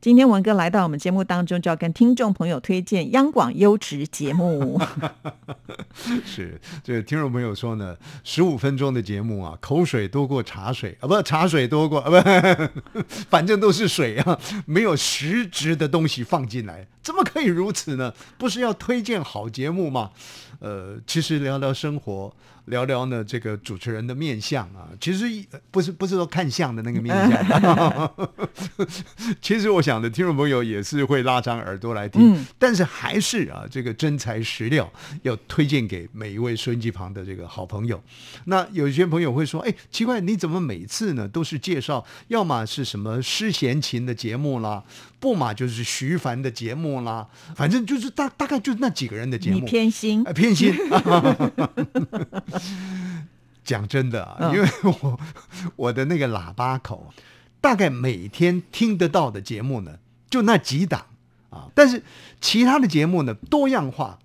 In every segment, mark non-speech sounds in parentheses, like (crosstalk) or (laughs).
今天文哥来到我们节目当中，就要跟听众朋友推荐央广优质节目。(laughs) 是，这听众朋友说呢，十五分钟的节目啊，口水多过茶水啊，不，茶水多过啊，不，(laughs) 反正都是水啊，没有实质的东西放进来，怎么可以如此呢？不是要推荐好节目吗？呃，其实聊聊生活，聊聊呢这个主持人的面相啊，其实呃不是不是说看相的那个面相，(laughs) 其实我想的听众朋友也是会拉长耳朵来听，嗯但是还是啊这个真材实料要推荐给每一位收音机旁的这个好朋友。那有些朋友会说，哎，奇怪，你怎么每次呢都是介绍，要么是什么诗贤琴的节目啦，不嘛就是徐凡的节目啦，反正就是大大概就是那几个人的节你目。偏心啊，(laughs) 偏心。讲真的因为我我的那个喇叭口，大概每天听得到的节目呢，就那几档啊。但是其他的节目呢，多样化，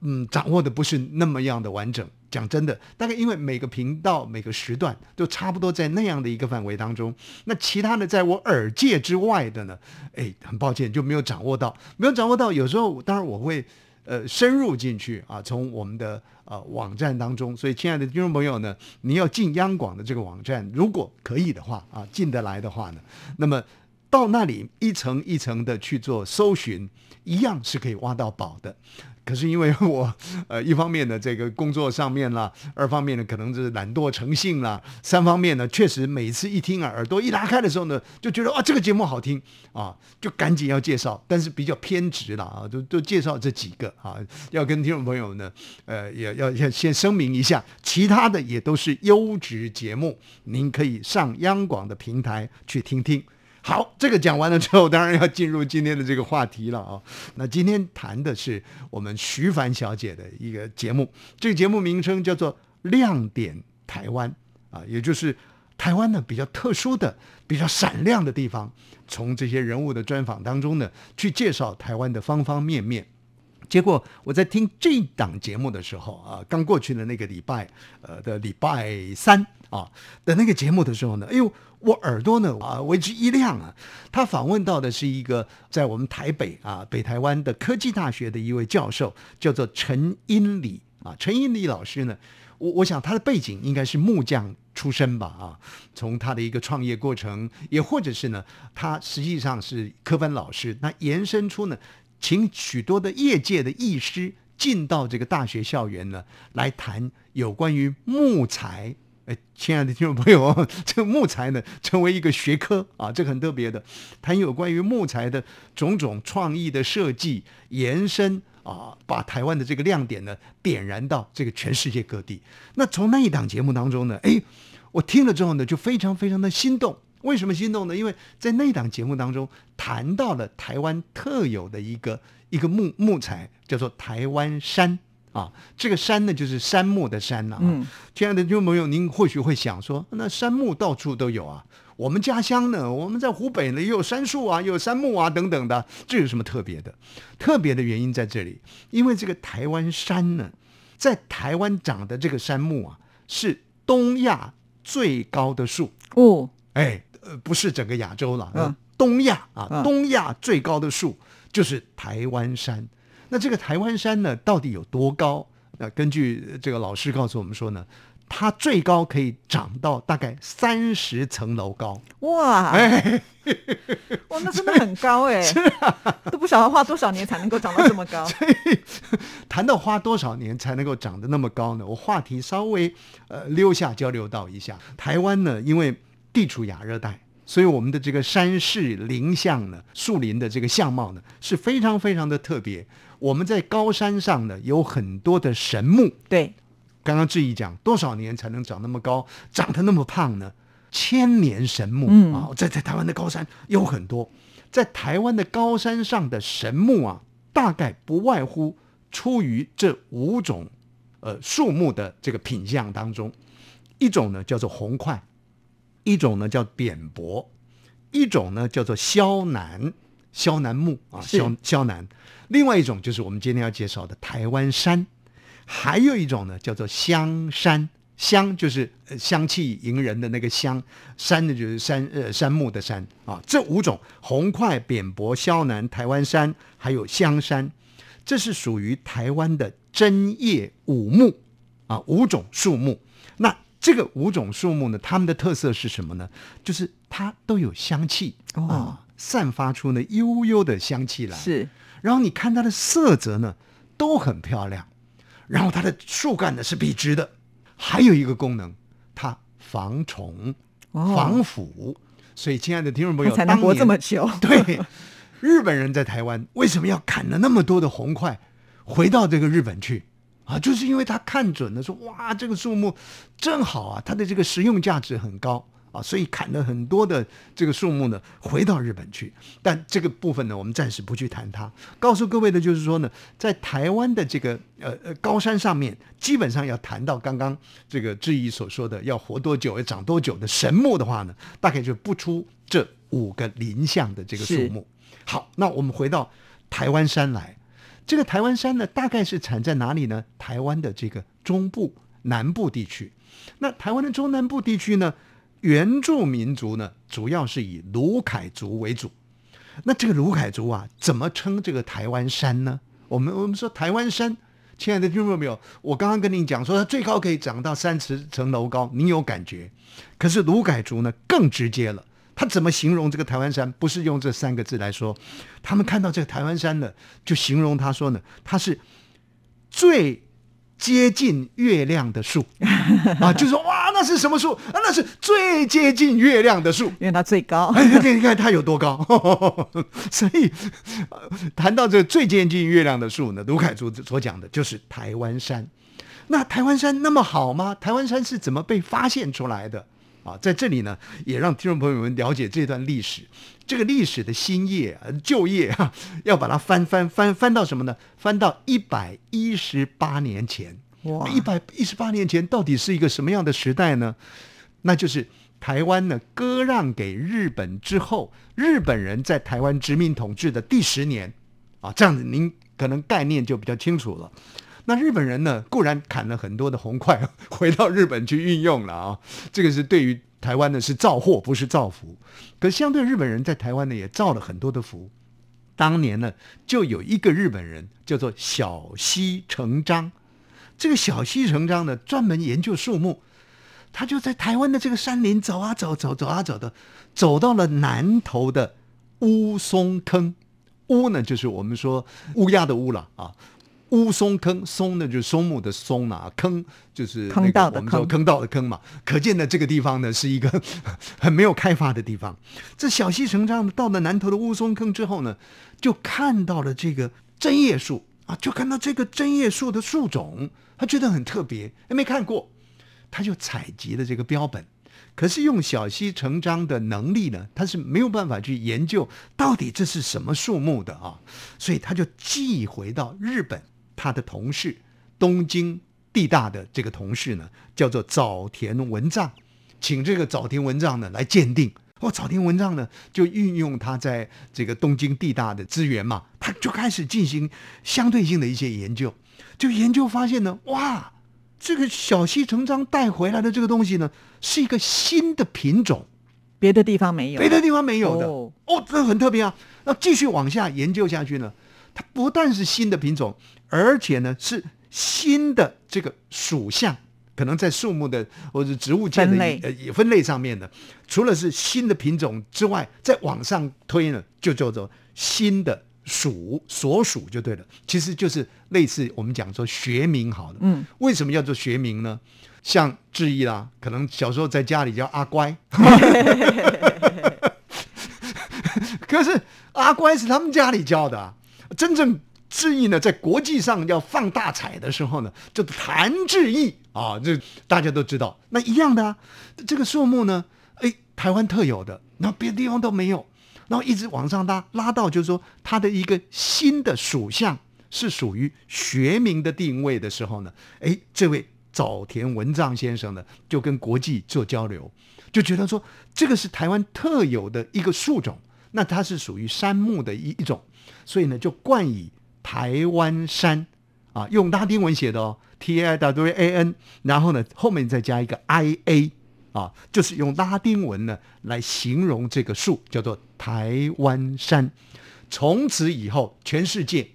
嗯，掌握的不是那么样的完整。讲真的，大概因为每个频道、每个时段都差不多在那样的一个范围当中，那其他的在我耳界之外的呢，哎，很抱歉就没有掌握到，没有掌握到。有时候当然我会呃深入进去啊，从我们的呃网站当中。所以，亲爱的听众朋友呢，你要进央广的这个网站，如果可以的话啊，进得来的话呢，那么到那里一层一层的去做搜寻，一样是可以挖到宝的。可是因为我呃一方面呢这个工作上面啦，二方面呢可能是懒惰成性啦，三方面呢确实每次一听啊耳朵一拉开的时候呢，就觉得啊这个节目好听啊，就赶紧要介绍，但是比较偏执了啊，都都介绍这几个啊，要跟听众朋友呢呃也要要先声明一下，其他的也都是优质节目，您可以上央广的平台去听听。好，这个讲完了之后，当然要进入今天的这个话题了啊。那今天谈的是我们徐凡小姐的一个节目，这个节目名称叫做《亮点台湾》啊，也就是台湾呢比较特殊的、比较闪亮的地方，从这些人物的专访当中呢，去介绍台湾的方方面面。结果我在听这档节目的时候啊，刚过去的那个礼拜，呃的礼拜三啊的那个节目的时候呢，哎呦，我耳朵呢啊为之一亮啊。他访问到的是一个在我们台北啊北台湾的科技大学的一位教授，叫做陈英礼啊。陈英礼老师呢，我我想他的背景应该是木匠出身吧啊，从他的一个创业过程，也或者是呢，他实际上是科班老师，那延伸出呢。请许多的业界的艺师进到这个大学校园呢，来谈有关于木材。哎，亲爱的听众朋友，这个木材呢，成为一个学科啊，这个很特别的，谈有关于木材的种种创意的设计延伸啊，把台湾的这个亮点呢，点燃到这个全世界各地。那从那一档节目当中呢，哎，我听了之后呢，就非常非常的心动。为什么心动呢？因为在那档节目当中谈到了台湾特有的一个一个木木材，叫做台湾杉啊。这个山呢，就是杉木的杉呐、啊。嗯，亲爱的听众朋友，您或许会想说，那杉木到处都有啊。我们家乡呢，我们在湖北呢，也有杉树啊，也有杉木啊等等的，这有什么特别的？特别的原因在这里，因为这个台湾山呢，在台湾长的这个杉木啊，是东亚最高的树。哦，哎，呃，不是整个亚洲了，嗯东亚啊，嗯东亚最高的树就是台湾山。那这个台湾山呢，到底有多高？那根据呃这个老师告诉我们说呢，它最高可以长到大概三十层楼高。哇，哎，哇，那真的很高哎，都不晓得花多少年才能够长到这么高。(laughs) 谈到花多少年才能够长得那么高呢？我话题稍微呃溜下交流到一下。台湾呢，因为地处亚热带，所以我们的这个山势林相呢，树林的这个相貌呢，是非常非常的特别。我们在高山上呢，有很多的神木，对，刚刚志毅讲，多少年才能长那么高，长得那么胖呢？千年神木、嗯。啊，在在台湾的高山有很多，在台湾的高山上的神木啊，大概不外乎出于这五种呃树木的这个品相当中，一种呢叫做红块，一种呢叫扁柏，一种呢叫做萧楠，萧楠木啊，是萧萧楠，另外一种就是我们今天要介绍的台湾山，还有一种呢叫做香山。香就是呃香气迎人的那个香，山呢就是山呃杉木的山啊。这五种红块、扁柏、萧楠、台湾山，还有香山，这是属于台湾的针叶五木啊五种树木。那这个五种树木呢，它们的特色是什么呢？就是它都有香气哦啊，散发出呢悠悠的香气来。是然后你看它的色泽呢，都很漂亮，然后它的树干呢是笔直的，还有一个功能，它防虫、哦防腐。所以，亲爱的听众朋友，才能活这么久。(laughs) 对，日本人在台湾为什么要砍了那么多的红块，回到这个日本去啊？就是因为他看准了说，哇，这个树木正好啊，它的这个实用价值很高啊，所以砍了很多的这个树木呢，回到日本去。但这个部分呢，我们暂时不去谈它。告诉各位的就是说呢，在台湾的这个呃呃高山上面，基本上要谈到刚刚这个质疑所说的要活多久、要长多久的神木的话呢，大概就不出这五个林相的这个树是木。好，那我们回到台湾山来。这个台湾山呢，大概是产在哪里呢？台湾的这个中部、南部地区。那台湾的中南部地区呢，原住民族呢，主要是以卢凯族为主。那这个卢凯族啊，怎么称这个台湾山呢？我们我们说台湾山，亲爱的听众朋友，我刚刚跟你讲说，它最高可以长到三十层楼高，你有感觉？可是卢凯族呢，更直接了。他怎么形容这个台湾山？不是用这三个字来说，他们看到这个台湾山呢，就形容他说呢，它是最接近月亮的树啊，就说哇，那是什么树啊？那是最接近月亮的树。因为它最高。(laughs) 哎，你看，它有多高，(laughs) 所以呃谈到这最接近月亮的树呢，卢凯族所讲的就是台湾山。那台湾山那么好吗？台湾山是怎么被发现出来的？啊，在这里呢，也让听众朋友们了解这段历史。这个历史的新页、呃旧页啊，要把它翻翻翻翻到什么呢？翻到一百一十八年前。哇一百一十八年前到底是一个什么样的时代呢？那就是台湾呢割让给日本之后，日本人在台湾殖民统治的第十年啊，这样子您可能概念就比较清楚了。那日本人呢，固然砍了很多的红块 (laughs) 回到日本去运用了啊，这个是对于台湾呢是造祸，不是造福。可相对日本人在台湾呢也造了很多的福。当年呢，就有一个日本人叫做小西成章，这个小西成章呢专门研究树木，他就在台湾的这个山林走啊走，走走啊走的，走到了南头的乌松坑。乌呢，就是我们说乌鸦的乌了啊。乌松坑，松呢就是松木的松啊，坑就是、那个、坑道的坑我们说坑道的坑嘛。可见呢，这个地方呢是一个 (laughs) 很没有开发的地方。这小西成章到了南头的乌松坑之后呢，就看到了这个针叶树啊，就看到这个针叶树的树种，他觉得很特别，没看过，他就采集了这个标本。可是用小西成章的能力呢，他是没有办法去研究到底这是什么树木的啊，所以他就寄回到日本，他的同事东京地大的这个同事呢，叫做早田文藏，请这个早田文藏呢来鉴定。哦，早田文藏呢就运用他在这个东京地大的资源嘛，他就开始进行相对性的一些研究，就研究发现呢，哇！这个小西成章带回来的这个东西呢，是一个新的品种，别的地方没有，别的地方没有的。哦哦，这很特别啊！那继续往下研究下去呢，它不但是新的品种，而且呢是新的这个属相，可能在树木的或者植物界的分类呃也分类上面的，除了是新的品种之外，再往上推呢，就叫做新的属所属就对了。其实就是类似我们讲说学名好了。嗯，为什么叫做学名呢？像志毅啦，可能小时候在家里叫阿乖，(laughs) 可是阿乖是他们家里教的、啊，真正志毅呢，在国际上要放大彩的时候呢，叫做谭志毅啊，这大家都知道。那一样的啊，这个树木呢，哎，台湾特有的，那别的地方都没有，然后一直往上拉，拉到就是说它的一个新的属相是属于学名的定位的时候呢，哎，这位早田文藏先生呢就跟国际做交流，就觉得说这个是台湾特有的一个树种，那它是属于杉木的一一种，所以呢就冠以台湾杉啊，用拉丁文写的哦，T I W A N，然后呢后面再加一个 I A 啊，就是用拉丁文呢来形容这个树，叫做台湾山。从此以后，全世界，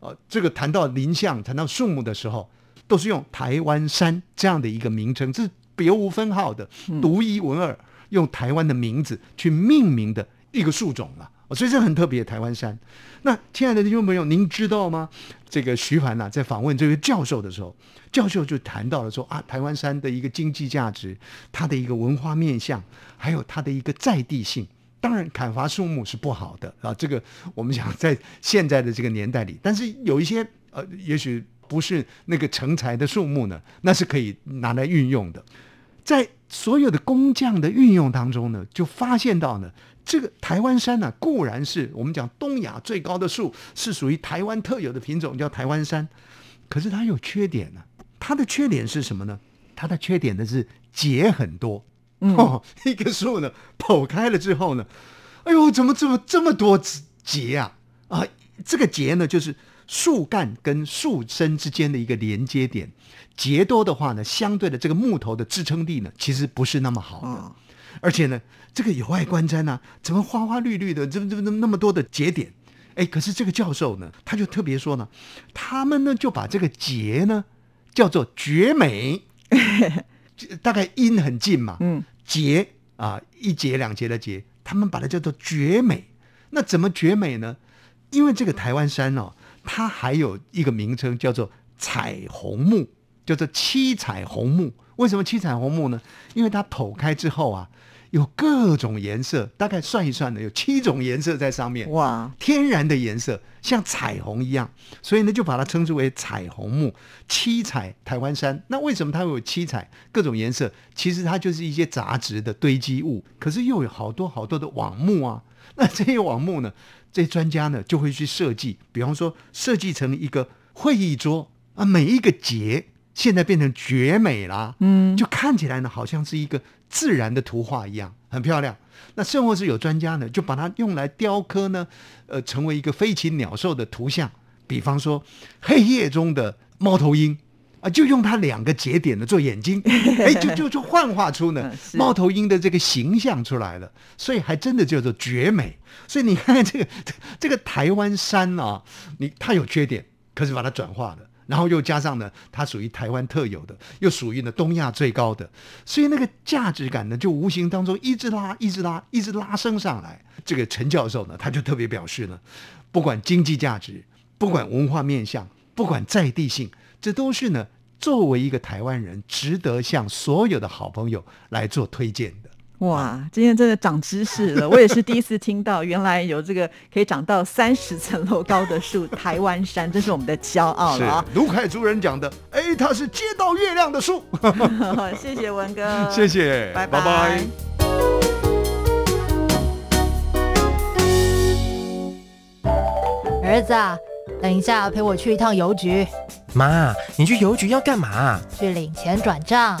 呃，这个谈到林相、谈到树木的时候，都是用台湾山这样的一个名称，这是别无分号的、独一无二，用台湾的名字去命名的一个树种了。哦所以这很特别，台湾山。那亲爱的听众朋友，您知道吗？这个徐凡呐、在访问这位教授的时候，教授就谈到了说啊，台湾山的一个经济价值，它的一个文化面向，还有它的一个在地性。当然，砍伐树木是不好的啊，这个我们讲在现在的这个年代里，但是有一些呃，也许不是那个成材的树木呢，那是可以拿来运用的。在所有的工匠的运用当中呢，就发现到呢，这个台湾杉呢、固然是我们讲东亚最高的树，是属于台湾特有的品种，叫台湾杉。可是它有缺点呢、它的缺点是什么呢？它的缺点呢是节很多。哦，一个树呢剖开了之后呢，哎呦，怎么这么这么多节啊？啊，这个节呢就是树干跟树身之间的一个连接点。节多的话呢，相对的这个木头的支撑力呢，其实不是那么好的。哦而且呢，这个有碍观瞻啊，怎么花花绿绿的，怎么怎么那么多的节点？哎，可是这个教授呢，他就特别说呢，他们呢就把这个节呢叫做绝美，(laughs) 大概音很近嘛，嗯，节啊，一节两节的节，他们把它叫做绝美。那怎么绝美呢？因为这个台湾山哦，它还有一个名称叫做彩虹木，叫做七彩虹木。为什么七彩虹木呢？因为它剖开之后啊，有各种颜色，大概算一算呢，有七种颜色在上面。哇，天然的颜色，像彩虹一样，所以呢就把它称之为彩虹木、七彩台湾杉。那为什么它会有七彩各种颜色？其实它就是一些杂质的堆积物，可是又有好多好多的网木啊。(laughs) 那这些网木呢，这些专家呢就会去设计，比方说设计成一个会议桌啊，每一个节现在变成绝美啦，嗯，就看起来呢好像是一个自然的图画一样，很漂亮。那甚或是有专家呢，就把它用来雕刻呢，呃，成为一个飞禽鸟兽的图像，比方说黑夜中的猫头鹰。啊，就用它两个节点呢做眼睛，(laughs) 哎，就就就幻化出呢嗯猫头鹰的这个形象出来了，所以还真的叫做绝美。所以你看这个这个台湾山啊，你它有缺点，可是把它转化了，然后又加上呢，它属于台湾特有的，又属于呢东亚最高的，所以那个价值感呢，就无形当中一直拉，一直拉，一直拉升上来。这个陈教授呢，他就特别表示呢，不管经济价值，不管文化面向，不管在地性，这都是呢作为一个台湾人，值得向所有的好朋友来做推荐的。哇，今天真的长知识了，(laughs) 我也是第一次听到，原来有这个可以长到三十层楼高的树——台湾山，真是我们的骄傲是了啊！卢凯族人讲的，哎，它是接到月亮的树。(laughs) 谢谢文哥，(laughs) 谢谢，拜拜拜儿子啊，等一下陪我去一趟邮局，妈，你去邮局要干嘛？去领钱转账。